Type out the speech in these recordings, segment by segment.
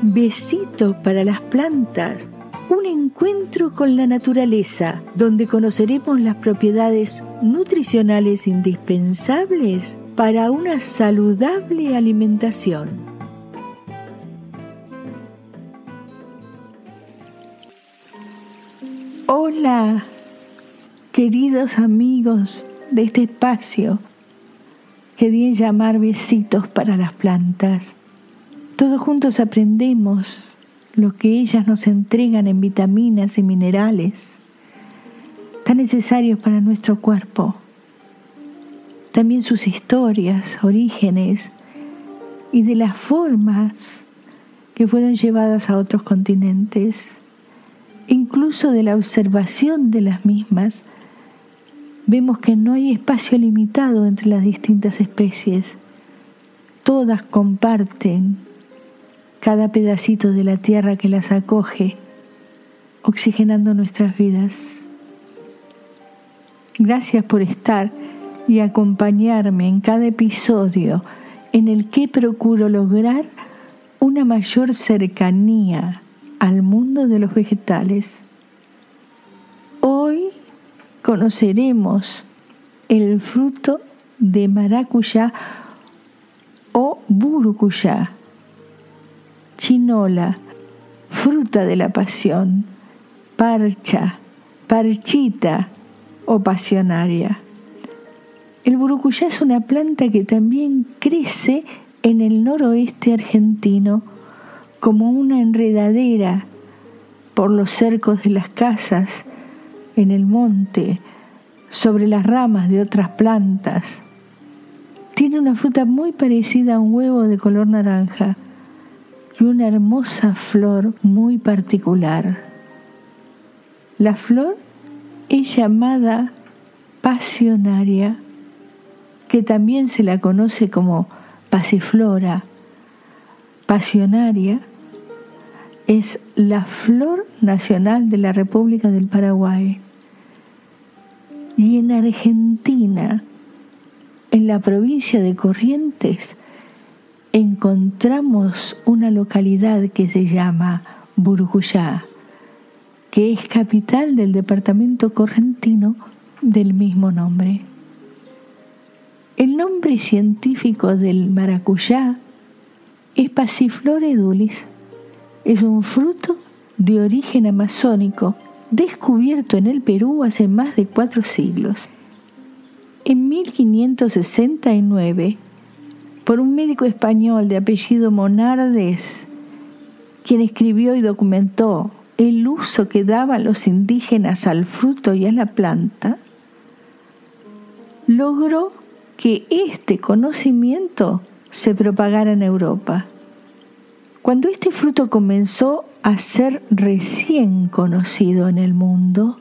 Besitos para las plantas. Un encuentro con la naturaleza, donde conoceremos las propiedades nutricionales indispensables para una saludable alimentación. Hola, queridos amigos de este espacio que di llamar besitos para las plantas. Todos juntos aprendemos lo que ellas nos entregan en vitaminas y minerales tan necesarios para nuestro cuerpo. También sus historias, orígenes y de las formas que fueron llevadas a otros continentes, incluso de la observación de las mismas, vemos que no hay espacio limitado entre las distintas especies. Todas comparten cada pedacito de la tierra que las acoge, oxigenando nuestras vidas. Gracias por estar y acompañarme en cada episodio en el que procuro lograr una mayor cercanía al mundo de los vegetales. Hoy conoceremos el fruto de maracuyá o burucuyá chinola, fruta de la pasión, parcha, parchita o pasionaria. El burucuyá es una planta que también crece en el noroeste argentino como una enredadera por los cercos de las casas, en el monte, sobre las ramas de otras plantas. Tiene una fruta muy parecida a un huevo de color naranja y una hermosa flor muy particular. La flor es llamada pasionaria, que también se la conoce como pasiflora. Pasionaria es la flor nacional de la República del Paraguay. Y en Argentina, en la provincia de Corrientes, encontramos una localidad que se llama Burguyá, que es capital del departamento correntino del mismo nombre. El nombre científico del maracuyá es Passiflora edulis. Es un fruto de origen amazónico descubierto en el Perú hace más de cuatro siglos. En 1569, por un médico español de apellido Monardes, quien escribió y documentó el uso que daban los indígenas al fruto y a la planta, logró que este conocimiento se propagara en Europa. Cuando este fruto comenzó a ser recién conocido en el mundo,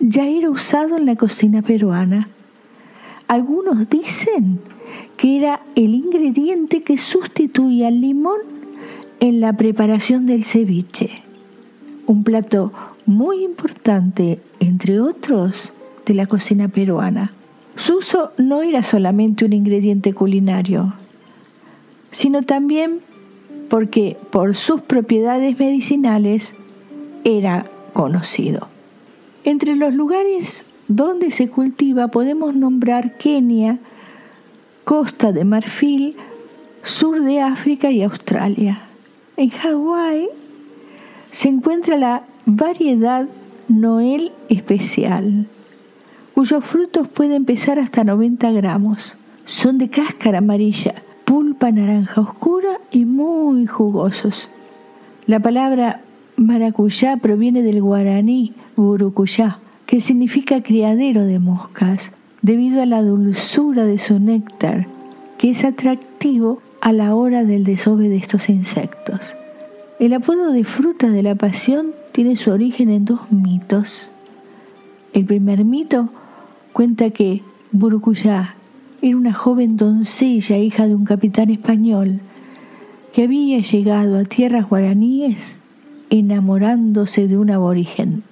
ya era usado en la cocina peruana. Algunos dicen que era el ingrediente que sustituía al limón en la preparación del ceviche, un plato muy importante, entre otros, de la cocina peruana. Su uso no era solamente un ingrediente culinario, sino también porque por sus propiedades medicinales era conocido. Entre los lugares donde se cultiva podemos nombrar Kenia, Costa de Marfil, sur de África y Australia. En Hawái se encuentra la variedad Noel especial, cuyos frutos pueden pesar hasta 90 gramos. Son de cáscara amarilla, pulpa naranja oscura y muy jugosos. La palabra maracuyá proviene del guaraní burucuyá, que significa criadero de moscas debido a la dulzura de su néctar, que es atractivo a la hora del desove de estos insectos. El apodo de fruta de la pasión tiene su origen en dos mitos. El primer mito cuenta que Burucuyá era una joven doncella, hija de un capitán español, que había llegado a tierras guaraníes enamorándose de un aborigen.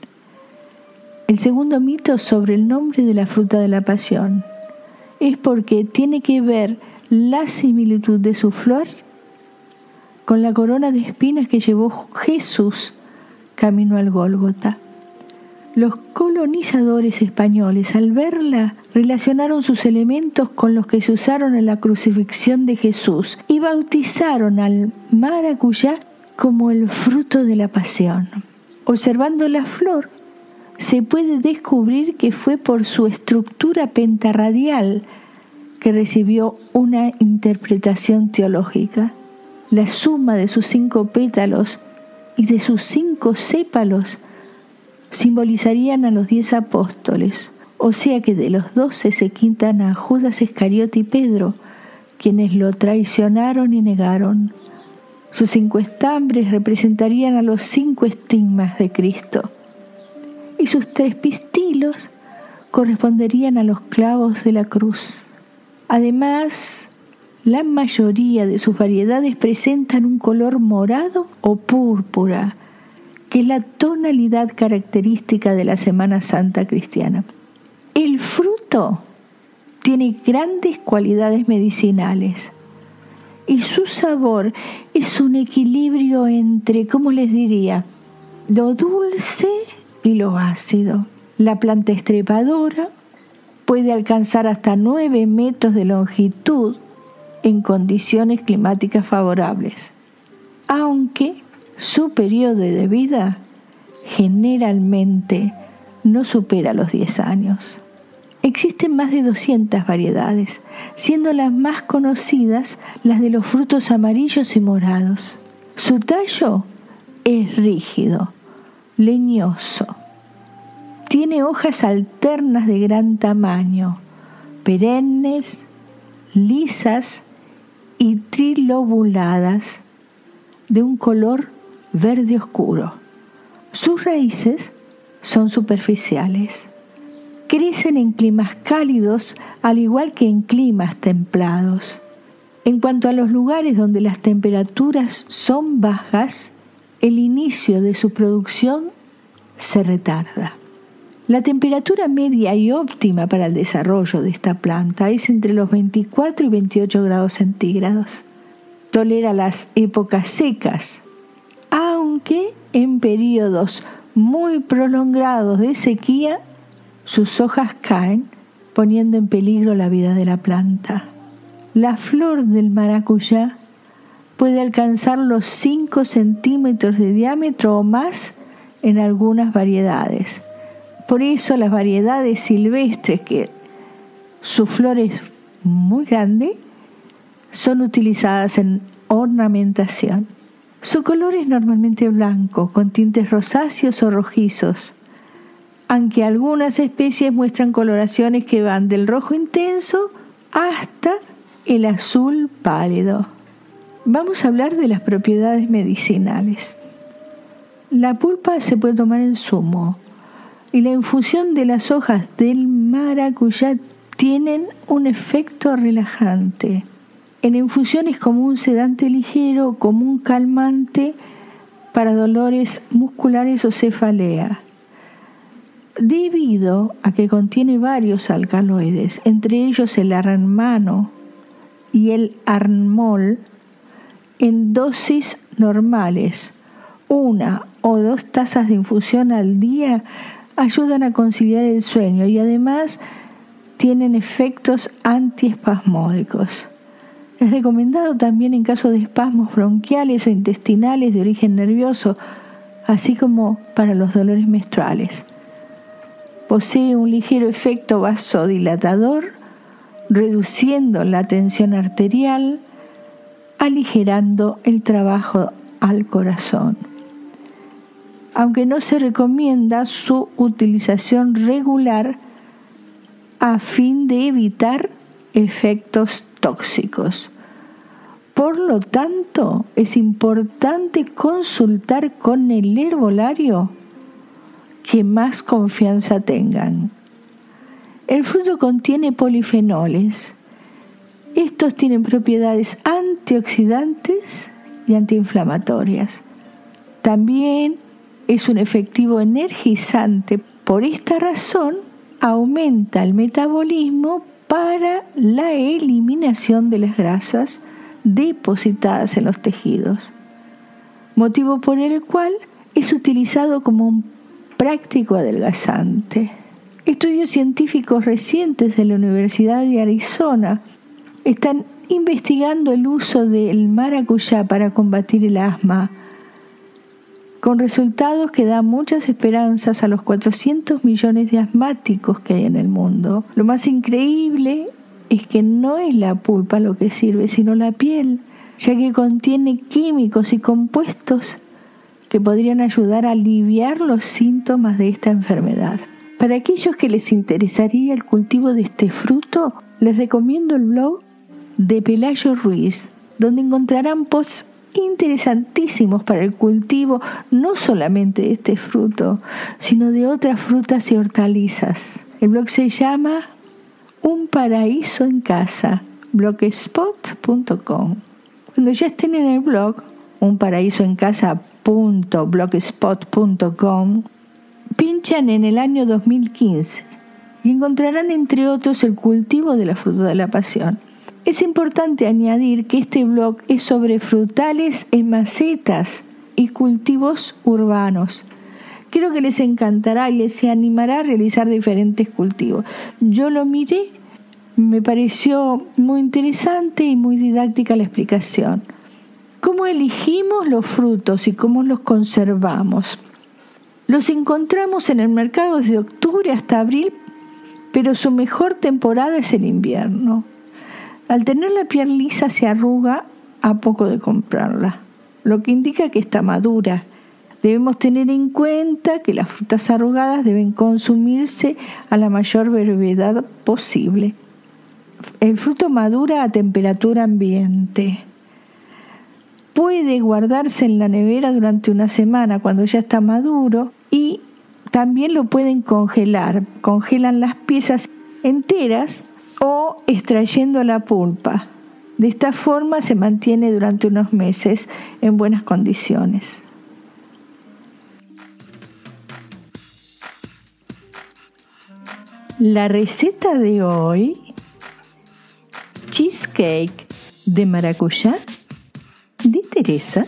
El segundo mito sobre el nombre de la fruta de la pasión es porque tiene que ver la similitud de su flor con la corona de espinas que llevó Jesús camino al Gólgota. Los colonizadores españoles al verla relacionaron sus elementos con los que se usaron en la crucifixión de Jesús y bautizaron al maracuyá como el fruto de la pasión. Observando la flor, se puede descubrir que fue por su estructura pentarradial que recibió una interpretación teológica. La suma de sus cinco pétalos y de sus cinco sépalos simbolizarían a los diez apóstoles, o sea que de los doce se quitan a Judas Iscariote y Pedro, quienes lo traicionaron y negaron. Sus cinco estambres representarían a los cinco estigmas de Cristo, y sus tres pistilos corresponderían a los clavos de la cruz. Además, la mayoría de sus variedades presentan un color morado o púrpura, que es la tonalidad característica de la Semana Santa cristiana. El fruto tiene grandes cualidades medicinales y su sabor es un equilibrio entre, ¿cómo les diría?, lo dulce y lo ácido. La planta estrepadora puede alcanzar hasta 9 metros de longitud en condiciones climáticas favorables, aunque su periodo de vida generalmente no supera los 10 años. Existen más de 200 variedades, siendo las más conocidas las de los frutos amarillos y morados. Su tallo es rígido, leñoso. Tiene hojas alternas de gran tamaño, perennes, lisas y trilobuladas, de un color verde oscuro. Sus raíces son superficiales. Crecen en climas cálidos al igual que en climas templados. En cuanto a los lugares donde las temperaturas son bajas, el inicio de su producción se retarda. La temperatura media y óptima para el desarrollo de esta planta es entre los 24 y 28 grados centígrados. Tolera las épocas secas, aunque en periodos muy prolongados de sequía sus hojas caen, poniendo en peligro la vida de la planta. La flor del maracuyá puede alcanzar los 5 centímetros de diámetro o más en algunas variedades. Por eso las variedades silvestres, que su flor es muy grande, son utilizadas en ornamentación. Su color es normalmente blanco, con tintes rosáceos o rojizos, aunque algunas especies muestran coloraciones que van del rojo intenso hasta el azul pálido. Vamos a hablar de las propiedades medicinales. La pulpa se puede tomar en zumo y la infusión de las hojas del maracuyá tienen un efecto relajante. En infusión es como un sedante ligero, como un calmante para dolores musculares o cefalea. Debido a que contiene varios alcaloides, entre ellos el armano y el armol, en dosis normales, una o dos tazas de infusión al día ayudan a conciliar el sueño y además tienen efectos antiespasmódicos. Es recomendado también en caso de espasmos bronquiales o intestinales de origen nervioso, así como para los dolores menstruales. Posee un ligero efecto vasodilatador, reduciendo la tensión arterial, aligerando el trabajo al corazón. Aunque no se recomienda su utilización regular a fin de evitar efectos tóxicos. Por lo tanto, es importante consultar con el herbolario que más confianza tengan. El fruto contiene polifenoles. Estos tienen propiedades antioxidantes y antiinflamatorias. También es un efectivo energizante. Por esta razón, aumenta el metabolismo para la eliminación de las grasas depositadas en los tejidos. motivo por el cual es utilizado como un práctico adelgazante. Estudios científicos recientes de la Universidad de Arizona están investigando el uso del maracuyá para combatir el asma, con resultados que dan muchas esperanzas a los 400 millones de asmáticos que hay en el mundo. Lo más increíble es que no es la pulpa lo que sirve, sino la piel, ya que contiene químicos y compuestos que podrían ayudar a aliviar los síntomas de esta enfermedad. Para aquellos que les interesaría el cultivo de este fruto, les recomiendo el blog de Pelayo Ruiz, donde encontrarán posts interesantísimos para el cultivo no solamente de este fruto, sino de otras frutas y hortalizas. El blog se llama Un paraíso en casa, blogspot.com. Cuando ya estén en el blog, unparaísoencasa.blogspot.com, pinchan en el año 2015 y encontrarán entre otros el cultivo de la fruta de la pasión es importante añadir que este blog es sobre frutales en macetas y cultivos urbanos. Creo que les encantará y les animará a realizar diferentes cultivos. Yo lo miré, me pareció muy interesante y muy didáctica la explicación. ¿Cómo elegimos los frutos y cómo los conservamos? Los encontramos en el mercado desde octubre hasta abril, pero su mejor temporada es el invierno. Al tener la piel lisa se arruga a poco de comprarla, lo que indica que está madura. Debemos tener en cuenta que las frutas arrugadas deben consumirse a la mayor brevedad posible. El fruto madura a temperatura ambiente. Puede guardarse en la nevera durante una semana cuando ya está maduro y también lo pueden congelar. Congelan las piezas enteras o extrayendo la pulpa. De esta forma se mantiene durante unos meses en buenas condiciones. La receta de hoy, cheesecake de maracuyá de Teresa.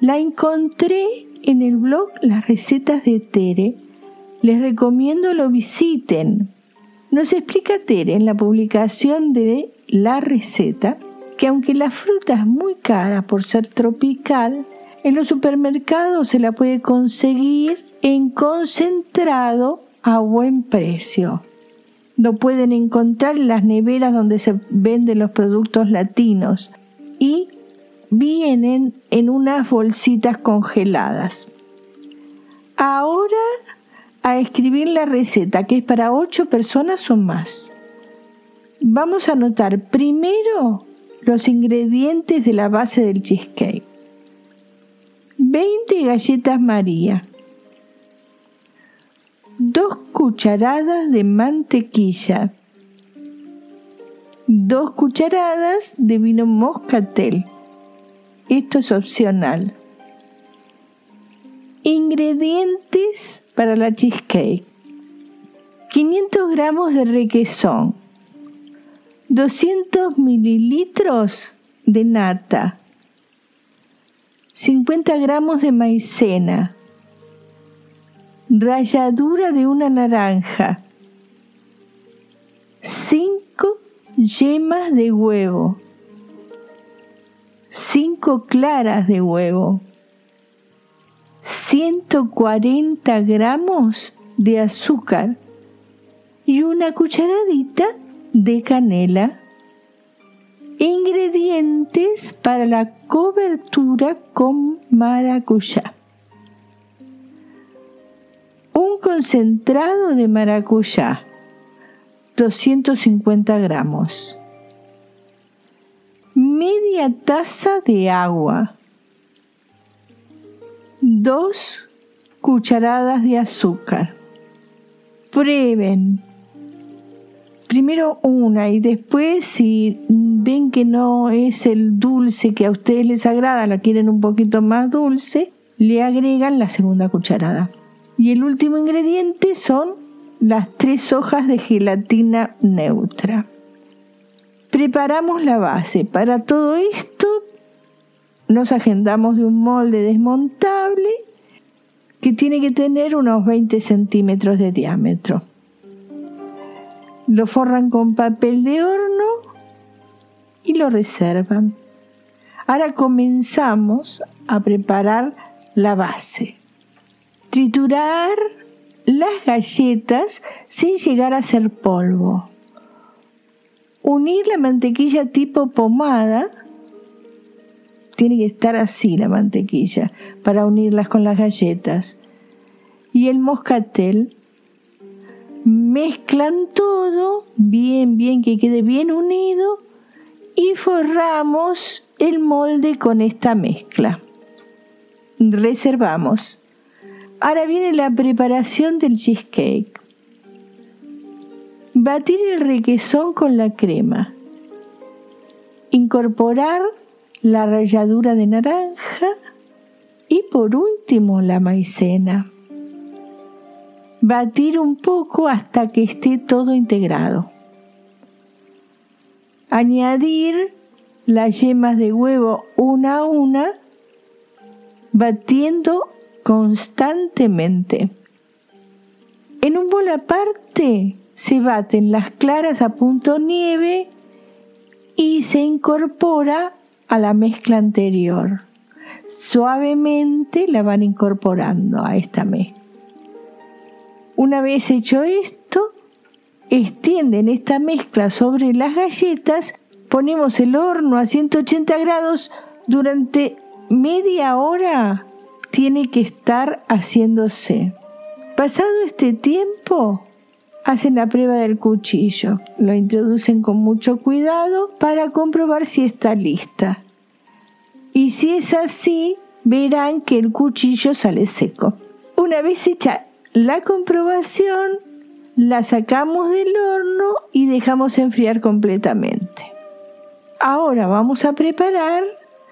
La encontré en el blog Las recetas de Tere. Les recomiendo lo visiten. Nos explica Tere en la publicación de la receta que aunque la fruta es muy cara por ser tropical, en los supermercados se la puede conseguir en concentrado a buen precio. Lo pueden encontrar en las neveras donde se venden los productos latinos y vienen en unas bolsitas congeladas. Ahora a escribir la receta, que es para 8 personas o más. Vamos a anotar primero los ingredientes de la base del cheesecake. 20 galletas María. 2 cucharadas de mantequilla. 2 cucharadas de vino moscatel esto es opcional. Ingredientes para la cheesecake. 500 gramos de requesón. 200 mililitros de nata. 50 gramos de maicena. Ralladura de una naranja. 5 yemas de huevo 5 claras de huevo, 140 gramos de azúcar y una cucharadita de canela. Ingredientes para la cobertura con maracuyá. Un concentrado de maracuyá, 250 gramos media taza de agua, dos cucharadas de azúcar. Prueben. Primero una y después si ven que no es el dulce que a ustedes les agrada, la quieren un poquito más dulce, le agregan la segunda cucharada. Y el último ingrediente son las tres hojas de gelatina neutra. Preparamos la base. Para todo esto nos agendamos de un molde desmontable que tiene que tener unos 20 centímetros de diámetro. Lo forran con papel de horno y lo reservan. Ahora comenzamos a preparar la base. Triturar las galletas sin llegar a ser polvo. Unir la mantequilla tipo pomada. Tiene que estar así la mantequilla para unirlas con las galletas. Y el moscatel. Mezclan todo bien, bien, que quede bien unido y forramos el molde con esta mezcla. Reservamos. Ahora viene la preparación del cheesecake. Batir el requesón con la crema. Incorporar la ralladura de naranja y por último la maicena. Batir un poco hasta que esté todo integrado. Añadir las yemas de huevo una a una, batiendo constantemente. En un bol aparte se baten las claras a punto nieve y se incorpora a la mezcla anterior. Suavemente la van incorporando a esta mezcla. Una vez hecho esto, extienden esta mezcla sobre las galletas, ponemos el horno a 180 grados durante media hora tiene que estar haciéndose. Pasado este tiempo, hacen la prueba del cuchillo. Lo introducen con mucho cuidado para comprobar si está lista. Y si es así, verán que el cuchillo sale seco. Una vez hecha la comprobación, la sacamos del horno y dejamos enfriar completamente. Ahora vamos a preparar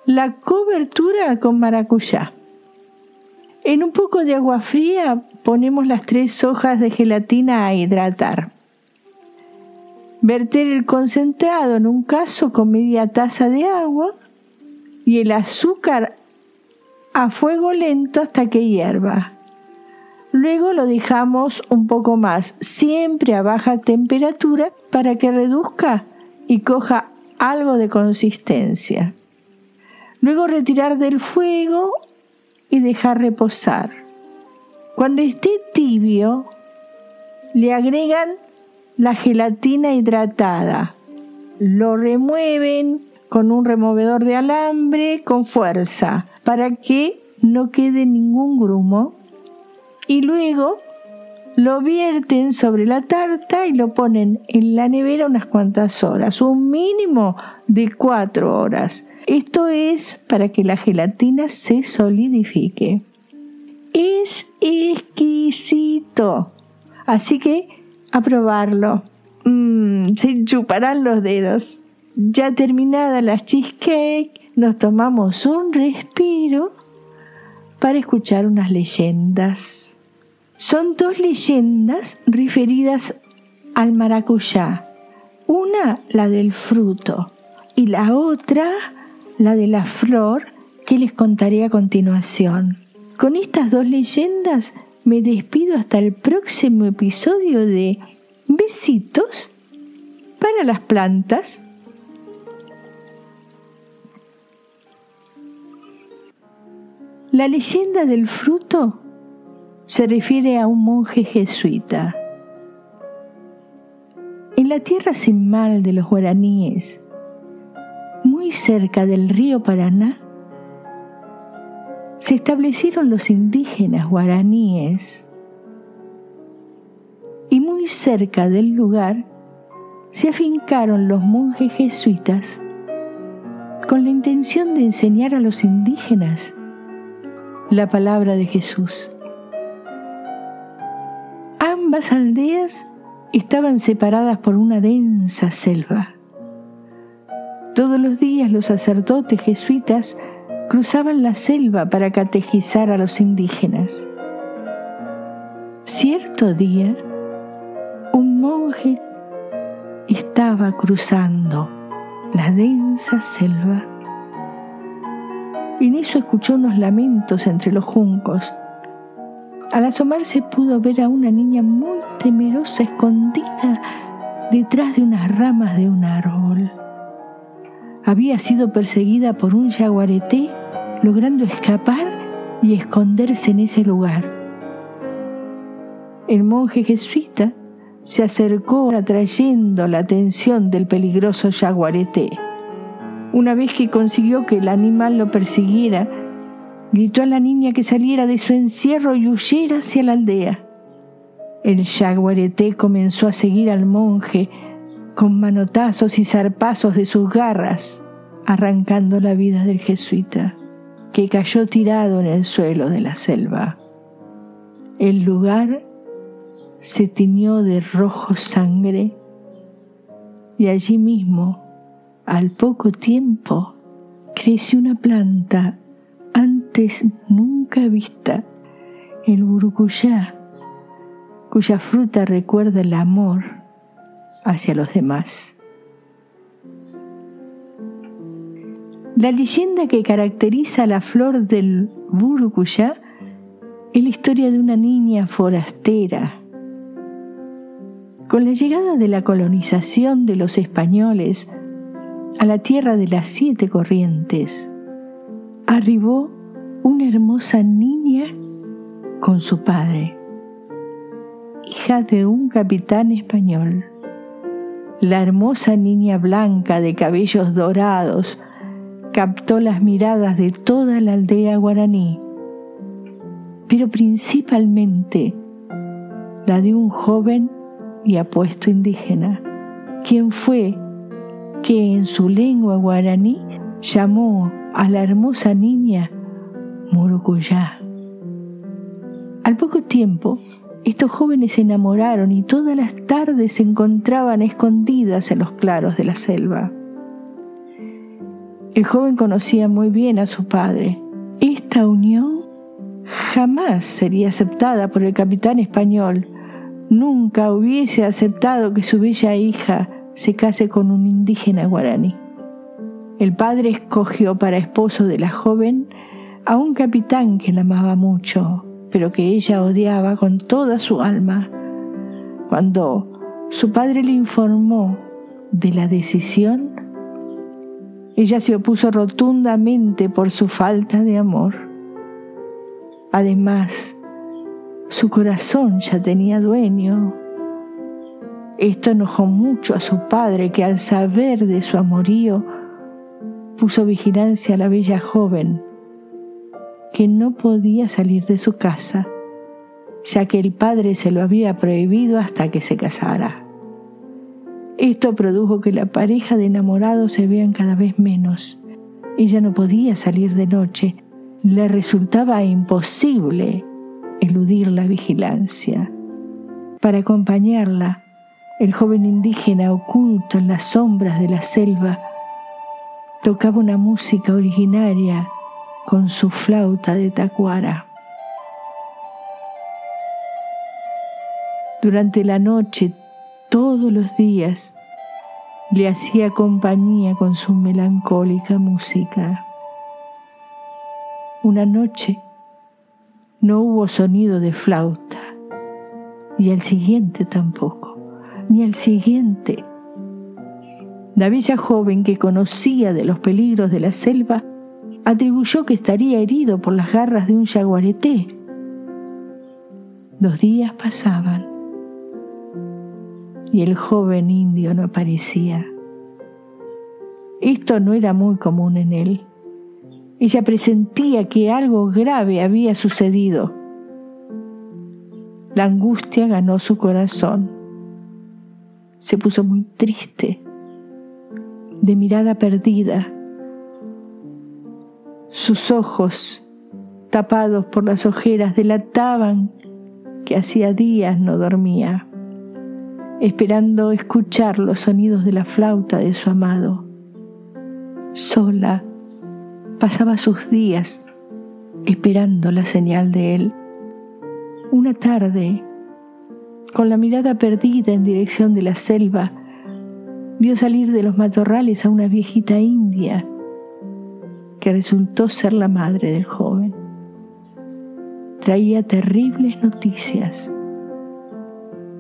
la cobertura con maracuyá. En un poco de agua fría ponemos las tres hojas de gelatina a hidratar. Verter el concentrado en un caso con media taza de agua y el azúcar a fuego lento hasta que hierva. Luego lo dejamos un poco más, siempre a baja temperatura, para que reduzca y coja algo de consistencia. Luego retirar del fuego y dejar reposar. Cuando esté tibio, le agregan la gelatina hidratada. Lo remueven con un removedor de alambre con fuerza para que no quede ningún grumo. Y luego lo vierten sobre la tarta y lo ponen en la nevera unas cuantas horas, un mínimo de cuatro horas. Esto es para que la gelatina se solidifique. Es exquisito. Así que a probarlo. Mm, se chuparán los dedos. Ya terminada la cheesecake, nos tomamos un respiro para escuchar unas leyendas. Son dos leyendas referidas al maracuyá. Una, la del fruto, y la otra, la de la flor que les contaré a continuación. Con estas dos leyendas me despido hasta el próximo episodio de Besitos para las plantas. La leyenda del fruto se refiere a un monje jesuita. En la tierra sin mal de los guaraníes, muy cerca del río Paraná, se establecieron los indígenas guaraníes y muy cerca del lugar se afincaron los monjes jesuitas con la intención de enseñar a los indígenas la palabra de Jesús. Ambas aldeas estaban separadas por una densa selva. Todos los días los sacerdotes jesuitas cruzaban la selva para catejizar a los indígenas. Cierto día, un monje estaba cruzando la densa selva. En eso escuchó unos lamentos entre los juncos. Al asomarse pudo ver a una niña muy temerosa escondida detrás de unas ramas de un árbol. Había sido perseguida por un jaguareté, logrando escapar y esconderse en ese lugar. El monje jesuita se acercó atrayendo la atención del peligroso jaguareté. Una vez que consiguió que el animal lo persiguiera, gritó a la niña que saliera de su encierro y huyera hacia la aldea. El jaguareté comenzó a seguir al monje con manotazos y zarpazos de sus garras, arrancando la vida del jesuita, que cayó tirado en el suelo de la selva. El lugar se tiñó de rojo sangre y allí mismo, al poco tiempo, creció una planta antes nunca vista, el burucuyá, cuya fruta recuerda el amor hacia los demás. La leyenda que caracteriza la flor del burucuyá es la historia de una niña forastera con la llegada de la colonización de los españoles a la tierra de las siete corrientes, arribó una hermosa niña con su padre, hija de un capitán español. La hermosa niña blanca de cabellos dorados captó las miradas de toda la aldea guaraní, pero principalmente la de un joven y apuesto indígena, quien fue que en su lengua guaraní llamó a la hermosa niña Murucuyá. Al poco tiempo, estos jóvenes se enamoraron y todas las tardes se encontraban escondidas en los claros de la selva. El joven conocía muy bien a su padre. Esta unión jamás sería aceptada por el capitán español, nunca hubiese aceptado que su bella hija se case con un indígena guaraní. El padre escogió para esposo de la joven a un capitán que la amaba mucho, pero que ella odiaba con toda su alma. Cuando su padre le informó de la decisión, ella se opuso rotundamente por su falta de amor. Además, su corazón ya tenía dueño. Esto enojó mucho a su padre, que al saber de su amorío puso vigilancia a la bella joven, que no podía salir de su casa, ya que el padre se lo había prohibido hasta que se casara. Esto produjo que la pareja de enamorados se vean cada vez menos. Ella no podía salir de noche, le resultaba imposible eludir la vigilancia. Para acompañarla, el joven indígena oculto en las sombras de la selva tocaba una música originaria con su flauta de tacuara. Durante la noche, todos los días, le hacía compañía con su melancólica música. Una noche, no hubo sonido de flauta, y el siguiente tampoco, ni el siguiente. La bella joven que conocía de los peligros de la selva atribuyó que estaría herido por las garras de un jaguareté. Los días pasaban y el joven indio no aparecía. Esto no era muy común en él. Ella presentía que algo grave había sucedido. La angustia ganó su corazón. Se puso muy triste, de mirada perdida. Sus ojos, tapados por las ojeras, delataban que hacía días no dormía, esperando escuchar los sonidos de la flauta de su amado. Sola, pasaba sus días esperando la señal de él. Una tarde, con la mirada perdida en dirección de la selva, vio salir de los matorrales a una viejita india que resultó ser la madre del joven. Traía terribles noticias.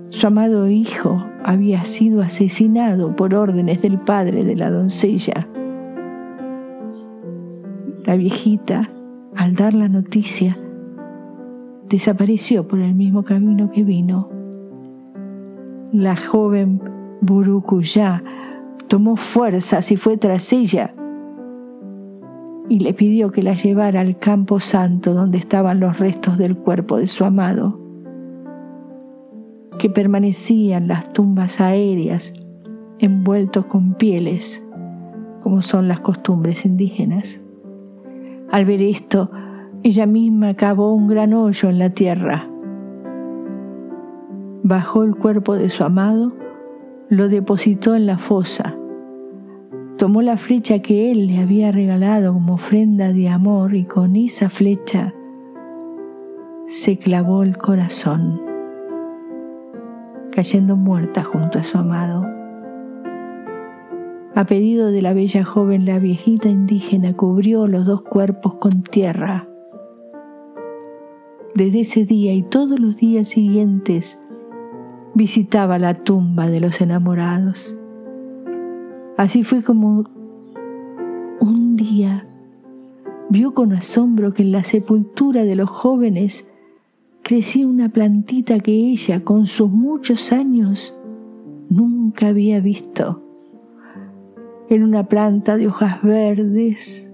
Su amado hijo había sido asesinado por órdenes del padre de la doncella. La viejita, al dar la noticia, desapareció por el mismo camino que vino. La joven Burukuya tomó fuerzas y fue tras ella y le pidió que la llevara al campo santo donde estaban los restos del cuerpo de su amado, que permanecían las tumbas aéreas envueltos con pieles, como son las costumbres indígenas. Al ver esto, ella misma cavó un gran hoyo en la tierra, bajó el cuerpo de su amado, lo depositó en la fosa, tomó la flecha que él le había regalado como ofrenda de amor y con esa flecha se clavó el corazón, cayendo muerta junto a su amado. A pedido de la bella joven, la viejita indígena cubrió los dos cuerpos con tierra. Desde ese día y todos los días siguientes visitaba la tumba de los enamorados. Así fue como un día vio con asombro que en la sepultura de los jóvenes crecía una plantita que ella, con sus muchos años, nunca había visto. Era una planta de hojas verdes,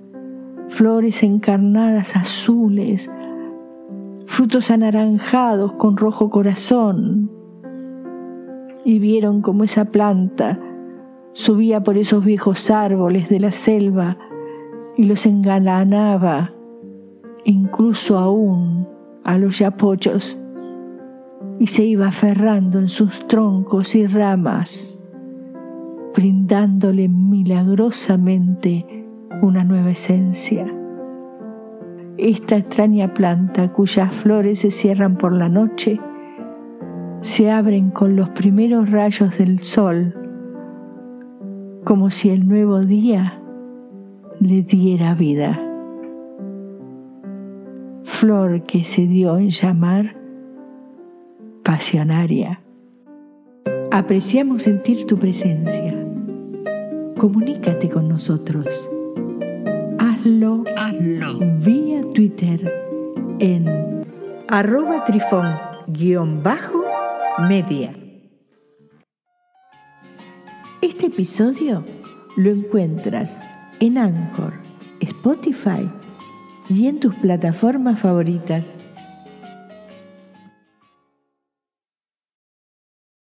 flores encarnadas azules, frutos anaranjados con rojo corazón. Y vieron como esa planta subía por esos viejos árboles de la selva y los engalanaba, incluso aún a los yapochos, y se iba aferrando en sus troncos y ramas, brindándole milagrosamente una nueva esencia. Esta extraña planta cuyas flores se cierran por la noche, se abren con los primeros rayos del sol como si el nuevo día le diera vida. Flor que se dio en llamar pasionaria. Apreciamos sentir tu presencia. Comunícate con nosotros. Hazlo, Hazlo. vía Twitter en arroba trifón-media. Este episodio lo encuentras en Anchor, Spotify y en tus plataformas favoritas.